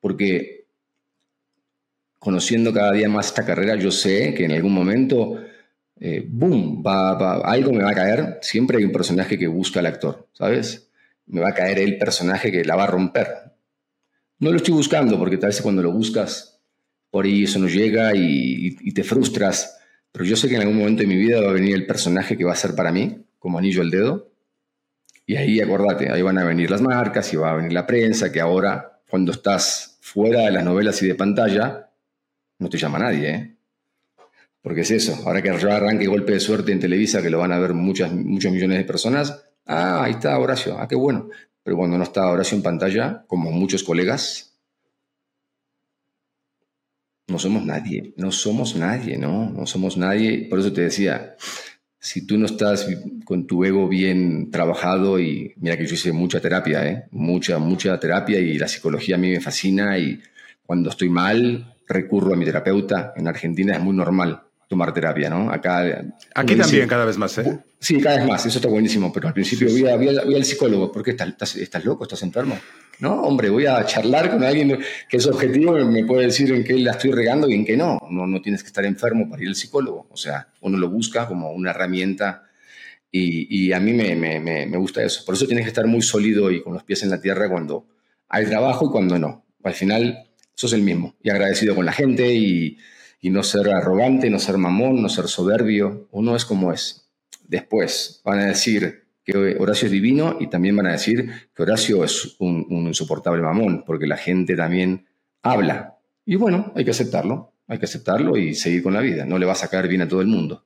Porque conociendo cada día más esta carrera, yo sé que en algún momento, eh, boom, va, algo me va a caer. Siempre hay un personaje que busca al actor, ¿sabes? Me va a caer el personaje que la va a romper. No lo estoy buscando porque tal vez cuando lo buscas, por ahí eso no llega y te frustras. Pero yo sé que en algún momento de mi vida va a venir el personaje que va a ser para mí, como anillo al dedo. Y ahí, acordate, ahí van a venir las marcas y va a venir la prensa, que ahora, cuando estás fuera de las novelas y de pantalla, no te llama nadie, ¿eh? Porque es eso, ahora que ya arranque golpe de suerte en Televisa, que lo van a ver muchas, muchos millones de personas, ah, ahí está Horacio, ah, qué bueno. Pero cuando no está Horacio en pantalla, como muchos colegas, no somos nadie, no somos nadie, ¿no? No somos nadie. Por eso te decía, si tú no estás con tu ego bien trabajado, y mira que yo hice mucha terapia, ¿eh? Mucha, mucha terapia y la psicología a mí me fascina y cuando estoy mal, recurro a mi terapeuta. En Argentina es muy normal tomar terapia, ¿no? Acá. Aquí también, cada vez más, ¿eh? Sí, cada vez más, eso está buenísimo, pero al principio voy, al psicólogo, ¿por qué estás, estás, loco? ¿Estás enfermo? No, hombre, voy a charlar con alguien que es objetivo y me puede decir en qué la estoy regando y en qué no. No, no tienes que estar enfermo para ir al psicólogo. O sea, uno lo busca como una herramienta y, y a mí me, me, me, gusta eso. Por eso tienes que estar muy sólido y con los pies en la tierra cuando hay trabajo y cuando no. Al final sos el mismo y agradecido con la gente y, no ser arrogante, no ser mamón, no ser soberbio. Uno es como es. Después van a decir que Horacio es divino y también van a decir que Horacio es un, un insoportable mamón, porque la gente también habla. Y bueno, hay que aceptarlo, hay que aceptarlo y seguir con la vida. No le va a sacar bien a todo el mundo.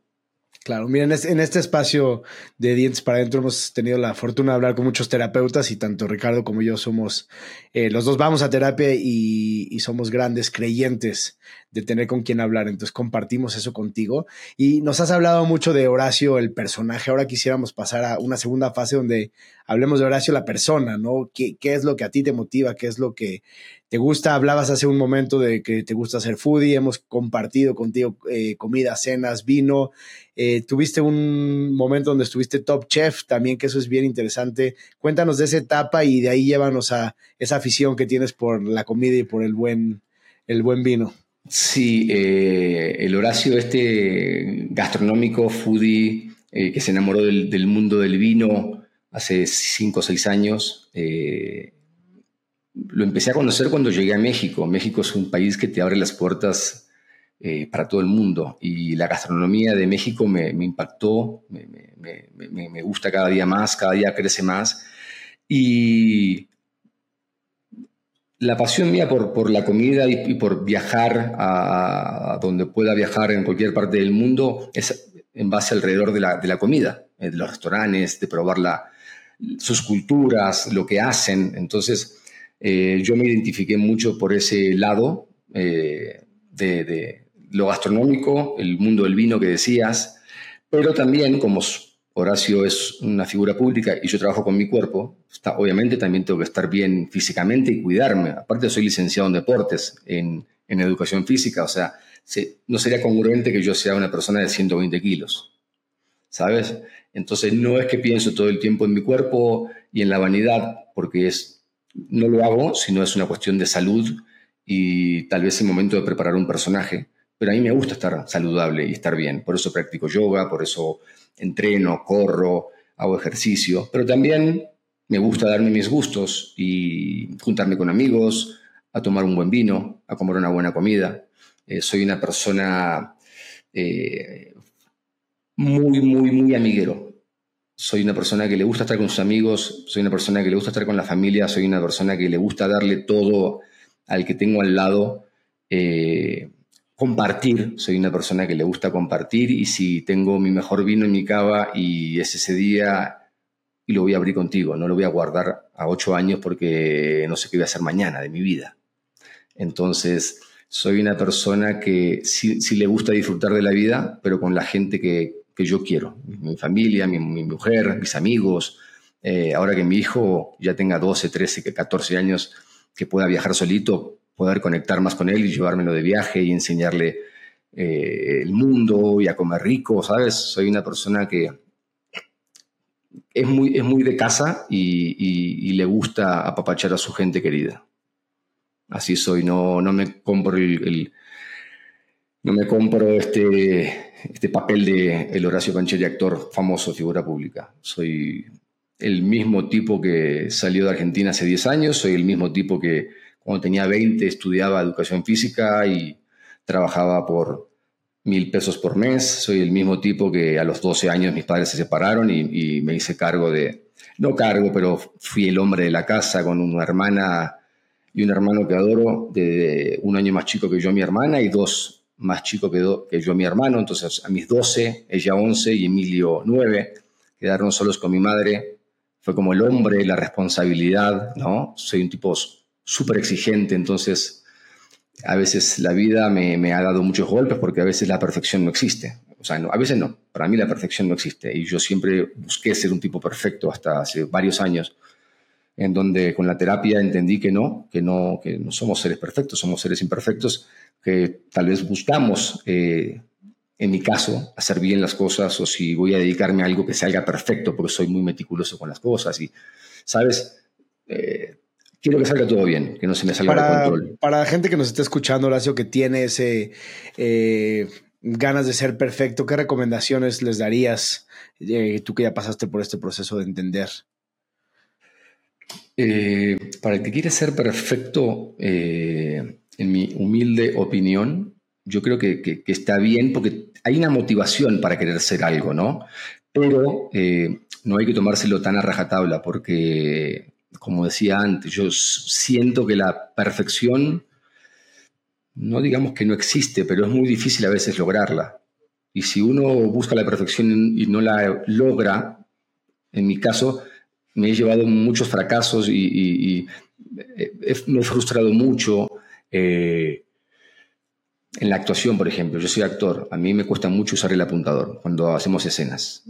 Claro, miren, en este espacio de Dientes para Adentro hemos tenido la fortuna de hablar con muchos terapeutas y tanto Ricardo como yo somos, eh, los dos vamos a terapia y, somos grandes creyentes de tener con quién hablar. Entonces compartimos eso contigo. Y nos has hablado mucho de Horacio, el personaje. Ahora quisiéramos pasar a una segunda fase donde hablemos de Horacio, la persona, ¿no? ¿Qué, qué es lo que a ti te motiva? ¿Qué es lo que te gusta? Hablabas hace un momento de que te gusta hacer foodie. Hemos compartido contigo eh, comida, cenas, vino. Eh, tuviste un momento donde estuviste top chef también, que eso es bien interesante. Cuéntanos de esa etapa y de ahí llévanos a esa afición que tienes por la comida y por el buen, el buen vino. Sí, eh, el Horacio este gastronómico, foodie, eh, que se enamoró del, mundo del vino hace cinco o seis años, eh, lo empecé a conocer cuando llegué a México. México es un país que te abre las puertas para todo el mundo y la gastronomía de México me, impactó, me, me, gusta cada día más, cada día crece más. Y la pasión mía por, por la comida y, por viajar a, donde pueda viajar en cualquier parte del mundo es en base alrededor de la, de la comida, eh, de los restaurantes, de probar la, sus culturas, lo que hacen. Entonces, eh, yo me identifiqué mucho por ese lado eh, de, de, lo gastronómico, el mundo del vino que decías, pero también como Horacio es una figura pública y yo trabajo con mi cuerpo, está, obviamente también tengo que estar bien físicamente y cuidarme. Aparte soy licenciado en deportes, en, educación física, o sea, no sería congruente que yo sea una persona de 120 kilos, ¿sabes? Entonces no es que pienso todo el tiempo en mi cuerpo y en la vanidad, porque es, no lo hago, sino es una cuestión de salud y tal vez el momento de preparar un personaje. Pero a mí me gusta estar saludable y estar bien, por eso practico yoga, por eso entreno, corro, hago ejercicio, pero también me gusta darme mis gustos y juntarme con amigos, a tomar un buen vino, a comer una buena comida. Eh, soy una persona eh, muy, muy, muy amiguero. Soy una persona que le gusta estar con sus amigos, soy una persona que le gusta estar con la familia, soy una persona que le gusta darle todo al que tengo al lado. Eh, compartir, soy una persona que le gusta compartir y si tengo mi mejor vino en mi cava y es ese día y lo voy a abrir contigo, no lo voy a guardar a ocho años porque no sé qué voy a hacer mañana de mi vida. Entonces, soy una persona que sí, le gusta disfrutar de la vida, pero con la gente que, yo quiero, mi familia, mi, mujer, mis amigos. Eh, ahora que mi hijo ya tenga 12, 13, 14 años, que pueda viajar solito, poder conectar más con él y llevármelo de viaje y enseñarle eh, el mundo y a comer rico, ¿sabes? Soy una persona que es muy, es muy de casa y, le gusta apapachar a su gente querida. Así soy, no, no me compro el, no me compro este, este papel de el Horacio Pancheri, actor famoso, figura pública. Soy el mismo tipo que salió de Argentina hace 10 años, soy el mismo tipo que cuando tenía 20 estudiaba educación física y trabajaba por mil pesos por mes. Soy el mismo tipo que a los 12 años mis padres se separaron y, me hice cargo de, no cargo, pero fui el hombre de la casa con una hermana y un hermano que adoro, de, un año más chico que yo, mi hermana, y dos más chicos que, que yo, mi hermano. Entonces, a mis 12, ella 11 y Emilio 9, quedaron solos con mi madre. Fue como el hombre, la responsabilidad, ¿no? Soy un tipo súper exigente, entonces a veces la vida me, ha dado muchos golpes porque a veces la perfección no existe. O sea, no, a veces no, para mí la perfección no existe y yo siempre busqué ser un tipo perfecto hasta hace varios años, en donde con la terapia entendí que no, que no, que no somos seres perfectos, somos seres imperfectos, que tal vez buscamos, eh, en mi caso, hacer bien las cosas o si voy a dedicarme a algo que salga perfecto porque soy muy meticuloso con las cosas y, ¿sabes? Eh, quiero que salga todo bien, que no se me salga para, el control. Para la gente que nos está escuchando, Horacio, que tiene ese eh, ganas de ser perfecto, ¿qué recomendaciones les darías eh, tú que ya pasaste por este proceso de entender? Eh, para el que quiere ser perfecto, en mi humilde opinión, yo creo que, que, está bien porque hay una motivación para querer ser algo, ¿no? Pero no hay que tomárselo tan a rajatabla porque como decía antes, yo siento que la perfección, no digamos que no existe, pero es muy difícil a veces lograrla. Y si uno busca la perfección y no la logra, en mi caso, me he llevado muchos fracasos y, me he frustrado mucho. Eh, en la actuación, por ejemplo, yo soy actor, a mí me cuesta mucho usar el apuntador cuando hacemos escenas.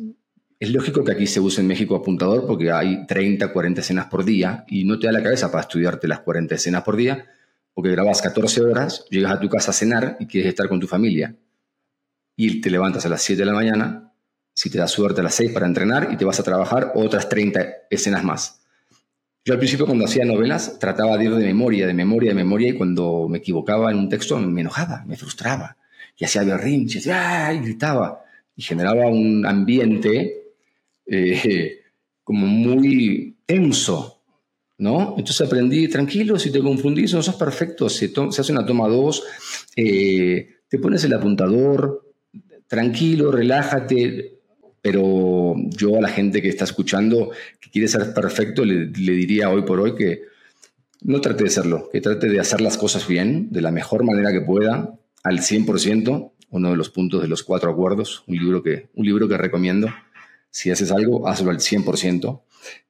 Es lógico que aquí se use en México apuntador porque hay 30, 40 escenas por día y no te da la cabeza para estudiarte las 40 escenas por día porque grabas 14 horas, llegas a tu casa a cenar y quieres estar con tu familia. Y te levantas a las 7 de la mañana, si te da suerte a las 6 para entrenar y te vas a trabajar otras 30 escenas más. Yo al principio cuando hacía novelas trataba de ir de memoria, de memoria, de memoria y cuando me equivocaba en un texto me enojaba, me frustraba y hacía berrinches y gritaba y generaba un ambiente eh, como muy tenso, ¿no? Entonces aprendí, tranquilo, si te confundís, no sos perfecto, se, hace una toma dos, eh, te pones el apuntador, tranquilo, relájate, pero yo a la gente que está escuchando, que quiere ser perfecto, le, diría hoy por hoy que no trate de serlo, que trate de hacer las cosas bien, de la mejor manera que pueda, al 100%, uno de los puntos de los cuatro acuerdos, un libro que, un libro que recomiendo. Si haces algo, hazlo al 100%,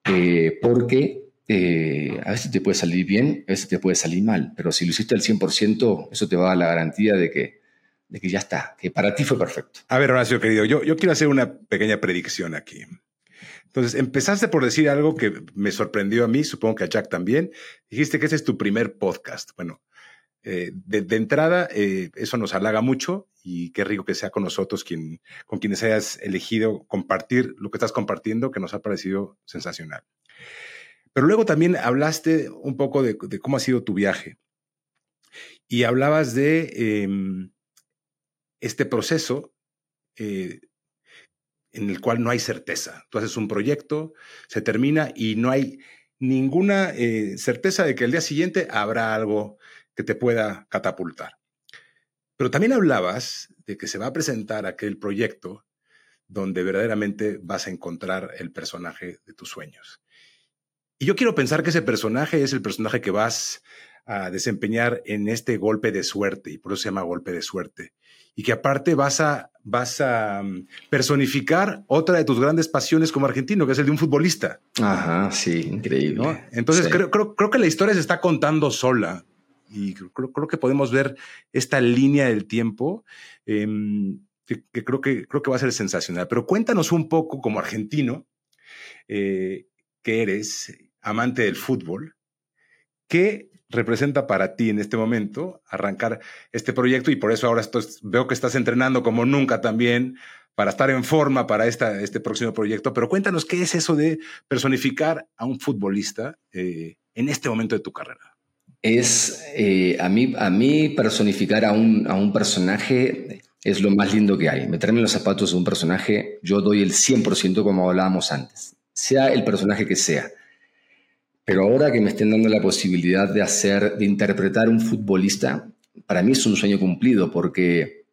eh, porque eh, a veces te puede salir bien, a veces te puede salir mal, pero si lo hiciste al 100%, eso te va a dar la garantía de que, de que ya está, que para ti fue perfecto. A ver, Horacio, querido, yo, yo quiero hacer una pequeña predicción aquí. Entonces, empezaste por decir algo que me sorprendió a mí, supongo que a Jack también. Dijiste que ese es tu primer podcast. Bueno, eh, de, entrada, eh, eso nos halaga mucho y qué rico que sea con nosotros, quien, con quienes hayas elegido compartir lo que estás compartiendo, que nos ha parecido sensacional. Pero luego también hablaste un poco de, cómo ha sido tu viaje y hablabas de em, este proceso eh, en el cual no hay certeza. Tú haces un proyecto, se termina y no hay ninguna certeza de que el día siguiente habrá algo que te pueda catapultar. Pero también hablabas de que se va a presentar aquel proyecto donde verdaderamente vas a encontrar el personaje de tus sueños. Y yo quiero pensar que ese personaje es el personaje que vas a desempeñar en este golpe de suerte, y por eso se llama golpe de suerte. Y que aparte vas a, vas a mm, personificar otra de tus grandes pasiones como argentino, que es el de un futbolista. Ajá, sí, increíble. Entonces Creo, creo, creo que la historia se está contando sola y creo, creo, que podemos ver esta línea del tiempo em, que, creo que creo que va a ser sensacional. Pero cuéntanos un poco como argentino eh, que eres amante del fútbol, ¿qué representa para ti en este momento arrancar este proyecto? Y por eso ahora veo que estás entrenando como nunca también para estar en forma para esta, este próximo proyecto. Pero cuéntanos qué es eso de personificar a un futbolista eh, en este momento de tu carrera es eh, a, mí, a mí personificar a un, a un personaje es lo más lindo que hay. Meterme en los zapatos de un personaje, yo doy el 100% como hablábamos antes, sea el personaje que sea. Pero ahora que me estén dando la posibilidad de hacer, de interpretar un futbolista, para mí es un sueño cumplido porque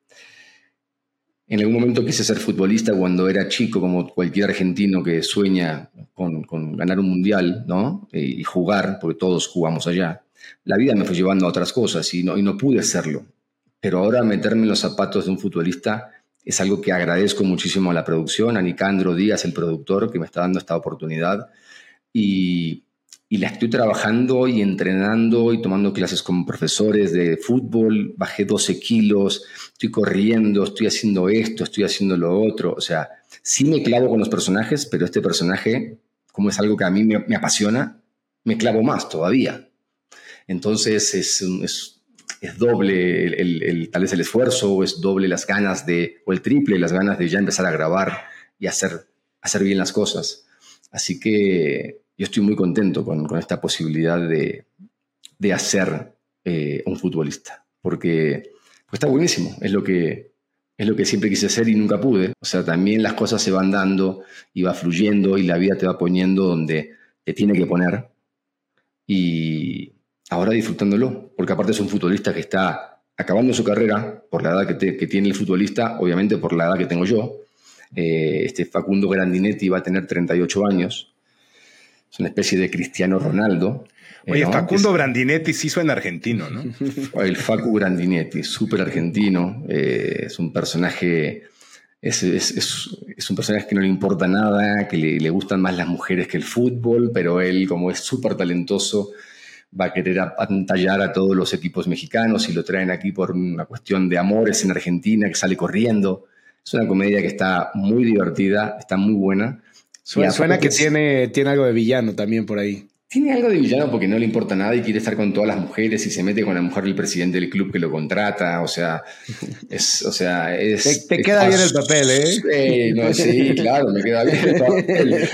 en algún momento quise ser futbolista cuando era chico, como cualquier argentino que sueña con, con ganar un mundial, ¿no? Y jugar, porque todos jugamos allá la vida me fue llevando a otras cosas y no, y no pude hacerlo. Pero ahora meterme en los zapatos de un futbolista es algo que agradezco muchísimo a la producción, a Nicandro Díaz, el productor, que me está dando esta oportunidad. Y, y la estoy trabajando y entrenando y tomando clases con profesores de fútbol. Bajé 12 kilos, estoy corriendo, estoy haciendo esto, estoy haciendo lo otro. O sea, sí me clavo con los personajes, pero este personaje, como es algo que a mí me, me apasiona, me clavo más todavía. Entonces es, es, doble el, tal vez el esfuerzo o es doble las ganas de, o el triple las ganas de ya empezar a grabar y hacer, hacer bien las cosas. Así que yo estoy muy contento con, esta posibilidad de, de hacer eh, un futbolista, porque pues está buenísimo, es lo que, es lo que siempre quise hacer y nunca pude. O sea, también las cosas se van dando y va fluyendo y la vida te va poniendo donde te tiene que poner. Y, ahora disfrutándolo, porque aparte es un futbolista que está acabando su carrera por la edad que, tiene el futbolista, obviamente por la edad que tengo yo. Eh, este Facundo Grandinetti va a tener 38 años. Es una especie de Cristiano Ronaldo. Eh, Oye, Facundo Grandinetti sí suena argentino, ¿no? (laughs) El Facu Grandinetti, súper argentino. Eh, es un personaje. Es, es, un personaje que no le importa nada, que le, le, gustan más las mujeres que el fútbol, pero él, como es súper talentoso, va a querer apantallar a todos los equipos mexicanos y lo traen aquí por una cuestión de amores en Argentina, que sale corriendo. Es una comedia que está muy divertida, está muy buena. Suena, que tiene, tiene algo de villano también por ahí. Tiene algo de villano porque no le importa nada y quiere estar con todas las mujeres y se mete con la mujer del presidente del club que lo contrata. O sea, (laughs) es. O sea, es te, queda bien el papel, ¿eh? no, sí, claro, me queda bien el papel.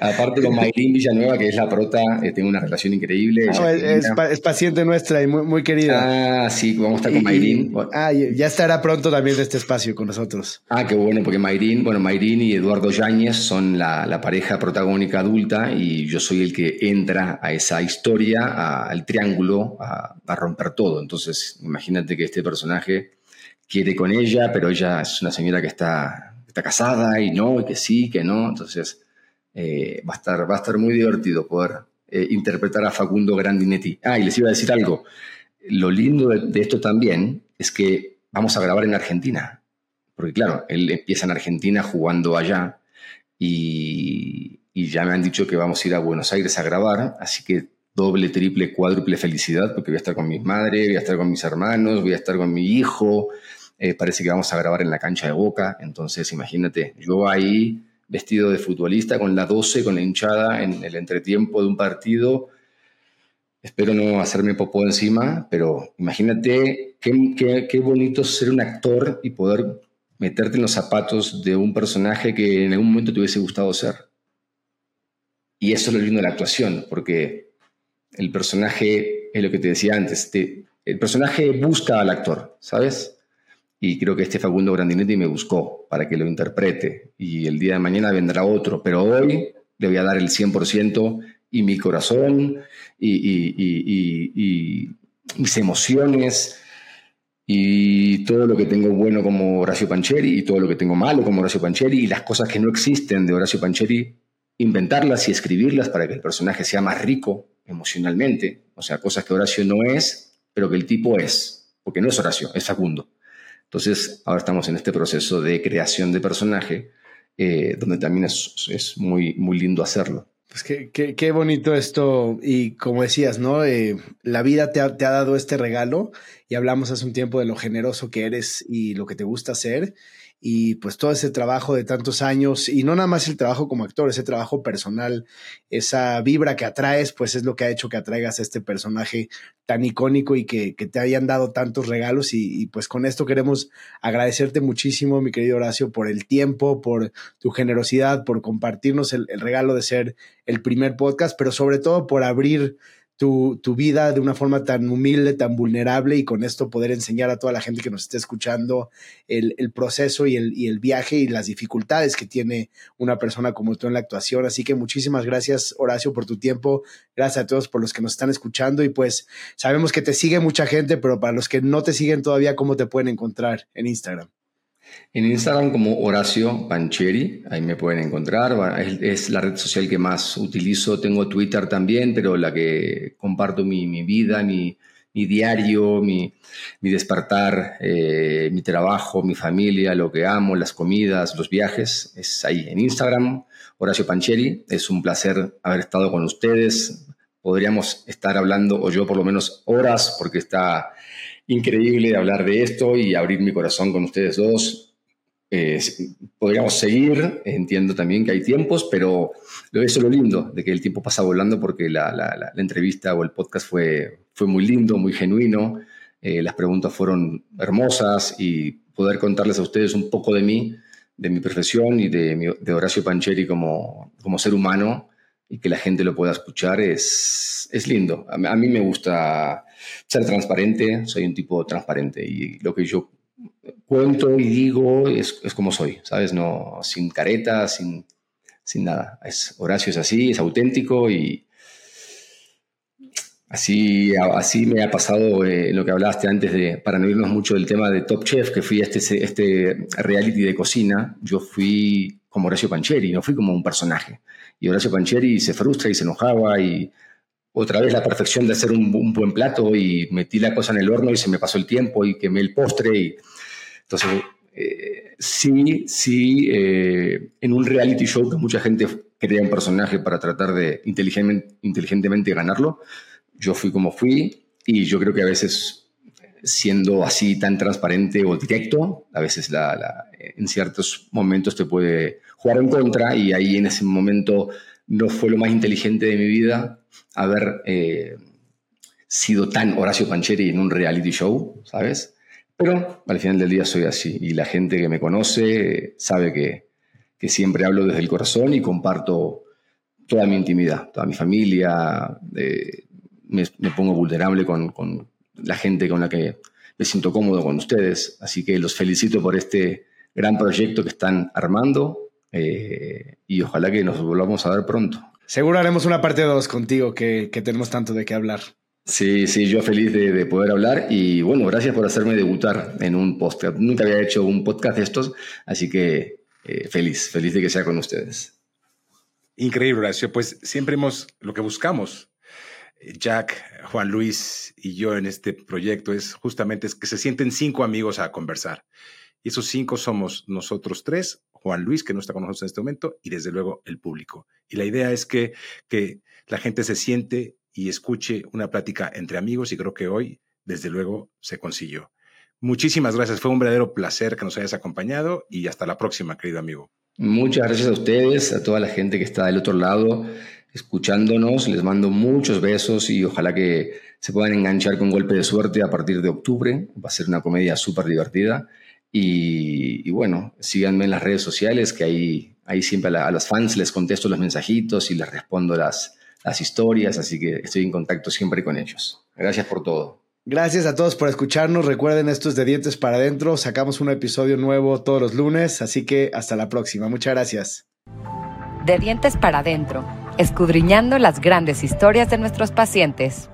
Aparte con Mayrin Villanueva, que es la prota, eh, tengo una relación increíble. es, paciente nuestra y muy, muy, querida. Ah, sí, vamos a estar con Mayrin. Ah, ya estará pronto también de este espacio con nosotros. Ah, qué bueno, porque Mayrin, bueno, Mayrin y Eduardo Yáñez son la, la, pareja protagónica adulta y yo soy el que entra a esa historia, al triángulo, a, a romper todo. Entonces, imagínate que este personaje quiere con ella, pero ella es una señora que está, está casada y no, y que sí, que no. Entonces eh, va, a estar, va a estar muy divertido poder eh, interpretar a Facundo Grandinetti. Ah, y les iba a decir algo. Lo lindo de, esto también es que vamos a grabar en Argentina. Porque claro, él empieza en Argentina jugando allá y, ya me han dicho que vamos a ir a Buenos Aires a grabar, así que doble, triple, cuádruple felicidad porque voy a estar con mi madre, voy a estar con mis hermanos, voy a estar con mi hijo. Eh, parece que vamos a grabar en la cancha de Boca, entonces imagínate, yo ahí vestido de futbolista, con la 12, con la hinchada en el entretiempo de un partido. Espero no hacerme popó encima, pero imagínate qué, qué, bonito ser un actor y poder meterte en los zapatos de un personaje que en algún momento te hubiese gustado ser. Y eso es lo lindo de la actuación, porque el personaje, es lo que te decía antes, el personaje busca al actor, ¿sabes? Y creo que este Facundo Grandinetti me buscó para que lo interprete y el día de mañana vendrá otro, pero hoy le voy a dar el 100% y mi corazón y, mis emociones y todo lo que tengo bueno como Horacio Pancheri y todo lo que tengo malo como Horacio Pancheri y las cosas que no existen de Horacio Pancheri, inventarlas y escribirlas para que el personaje sea más rico emocionalmente, o sea, cosas que Horacio no es, pero que el tipo es, porque no es Horacio, es Facundo. Entonces, ahora estamos en este proceso de creación de personaje, eh, donde también es, muy, muy lindo hacerlo. Pues qué, qué, bonito esto. Y como decías, ¿no? Eh, la vida te ha, te ha, dado este regalo y hablamos hace un tiempo de lo generoso que eres y lo que te gusta hacer y pues todo ese trabajo de tantos años y no nada más el trabajo como actor, ese trabajo personal, esa vibra que atraes, pues es lo que ha hecho que atraigas a este personaje tan icónico y que, te hayan dado tantos regalos. Y, pues con esto queremos agradecerte muchísimo, mi querido Horacio, por el tiempo, por tu generosidad, por compartirnos el regalo de ser el primer podcast, pero sobre todo por abrir tu, vida de una forma tan humilde, tan vulnerable y con esto poder enseñar a toda la gente que nos esté escuchando el, proceso y el, y el, viaje y las dificultades que tiene una persona como tú en la actuación. Así que muchísimas gracias, Horacio, por tu tiempo. Gracias a todos por los que nos están escuchando y pues sabemos que te sigue mucha gente, pero para los que no te siguen todavía, ¿cómo te pueden encontrar en Instagram? En Instagram como Horacio Pancheri, ahí me pueden encontrar. Es, la red social que más utilizo. Tengo Twitter también, pero la que comparto mi, vida, mi, diario, mi, despertar, eh, mi trabajo, mi familia, lo que amo, las comidas, los viajes. Es ahí en Instagram, Horacio Pancheri. Es un placer haber estado con ustedes. Podríamos estar hablando, o yo por lo menos, horas, porque está increíble hablar de esto y abrir mi corazón con ustedes dos. Eh, podríamos seguir, entiendo también que hay tiempos, pero eso es lo lindo, de que el tiempo pasa volando porque la, la, entrevista o el podcast fue, fue muy lindo, muy genuino, eh, las preguntas fueron hermosas y poder contarles a ustedes un poco de mí, de mi profesión y de, de Horacio Pancheri como, como ser humano y que la gente lo pueda escuchar es, es lindo. A, a mí me gusta ser transparente, soy un tipo transparente y lo que yo cuento y digo es, es como soy, ¿sabes? No, sin careta, sin, sin nada. Es, Horacio es así, es auténtico y así, así me ha pasado eh, lo que hablaste antes de, para no irnos mucho del tema de Top Chef, que fui a este, este reality de cocina, yo fui como Horacio Pancheri, no fui como un personaje. Y Horacio Pancheri se frustra y se enojaba y otra vez la perfección de hacer un, buen plato y metí la cosa en el horno y se me pasó el tiempo y quemé el postre. Y, entonces, eh, sí, sí, eh, en un reality show que mucha gente crea un personaje para tratar de inteligentemente, inteligentemente ganarlo, yo fui como fui y yo creo que a veces siendo así tan transparente o directo, a veces la, en ciertos momentos te puede jugar en contra y ahí en ese momento no fue lo más inteligente de mi vida haber eh, sido tan Horacio Pancheri en un reality show, ¿sabes? Pero al final del día soy así y la gente que me conoce sabe que, que siempre hablo desde el corazón y comparto toda mi intimidad, toda mi familia, eh, me, pongo vulnerable con, con, la gente con la que me siento cómodo con ustedes. Así que los felicito por este gran proyecto que están armando eh, y ojalá que nos volvamos a ver pronto. Seguro haremos una parte 2 contigo que, que, tenemos tanto de qué hablar. Sí, sí, yo feliz de, de, poder hablar y bueno, gracias por hacerme debutar en un podcast. Nunca había hecho un podcast de estos, así que eh, feliz, feliz de que sea con ustedes. Increíble, Horacio. Pues siempre hemos, lo que buscamos, Jack, Juan Luis y yo en este proyecto es justamente es que se sienten cinco amigos a conversar. Y esos cinco somos nosotros tres, Juan Luis, que no está con nosotros en este momento, y desde luego el público. Y la idea es que, que la gente se siente y escuche una plática entre amigos y creo que hoy, desde luego, se consiguió. Muchísimas gracias, fue un verdadero placer que nos hayas acompañado y hasta la próxima, querido amigo. Muchas gracias a ustedes, a toda la gente que está del otro lado escuchándonos. Les mando muchos besos y ojalá que se puedan enganchar con golpe de suerte a partir de octubre. Va a ser una comedia súper divertida. Y, bueno, síganme en las redes sociales, que ahí, ahí siempre a, los fans les contesto los mensajitos y les respondo las, las historias, así que estoy en contacto siempre con ellos. Gracias por todo. Gracias a todos por escucharnos. Recuerden, esto es de Dientes para Adentro. Sacamos un episodio nuevo todos los lunes, así que hasta la próxima. Muchas gracias. De Dientes para Adentro, escudriñando las grandes historias de nuestros pacientes.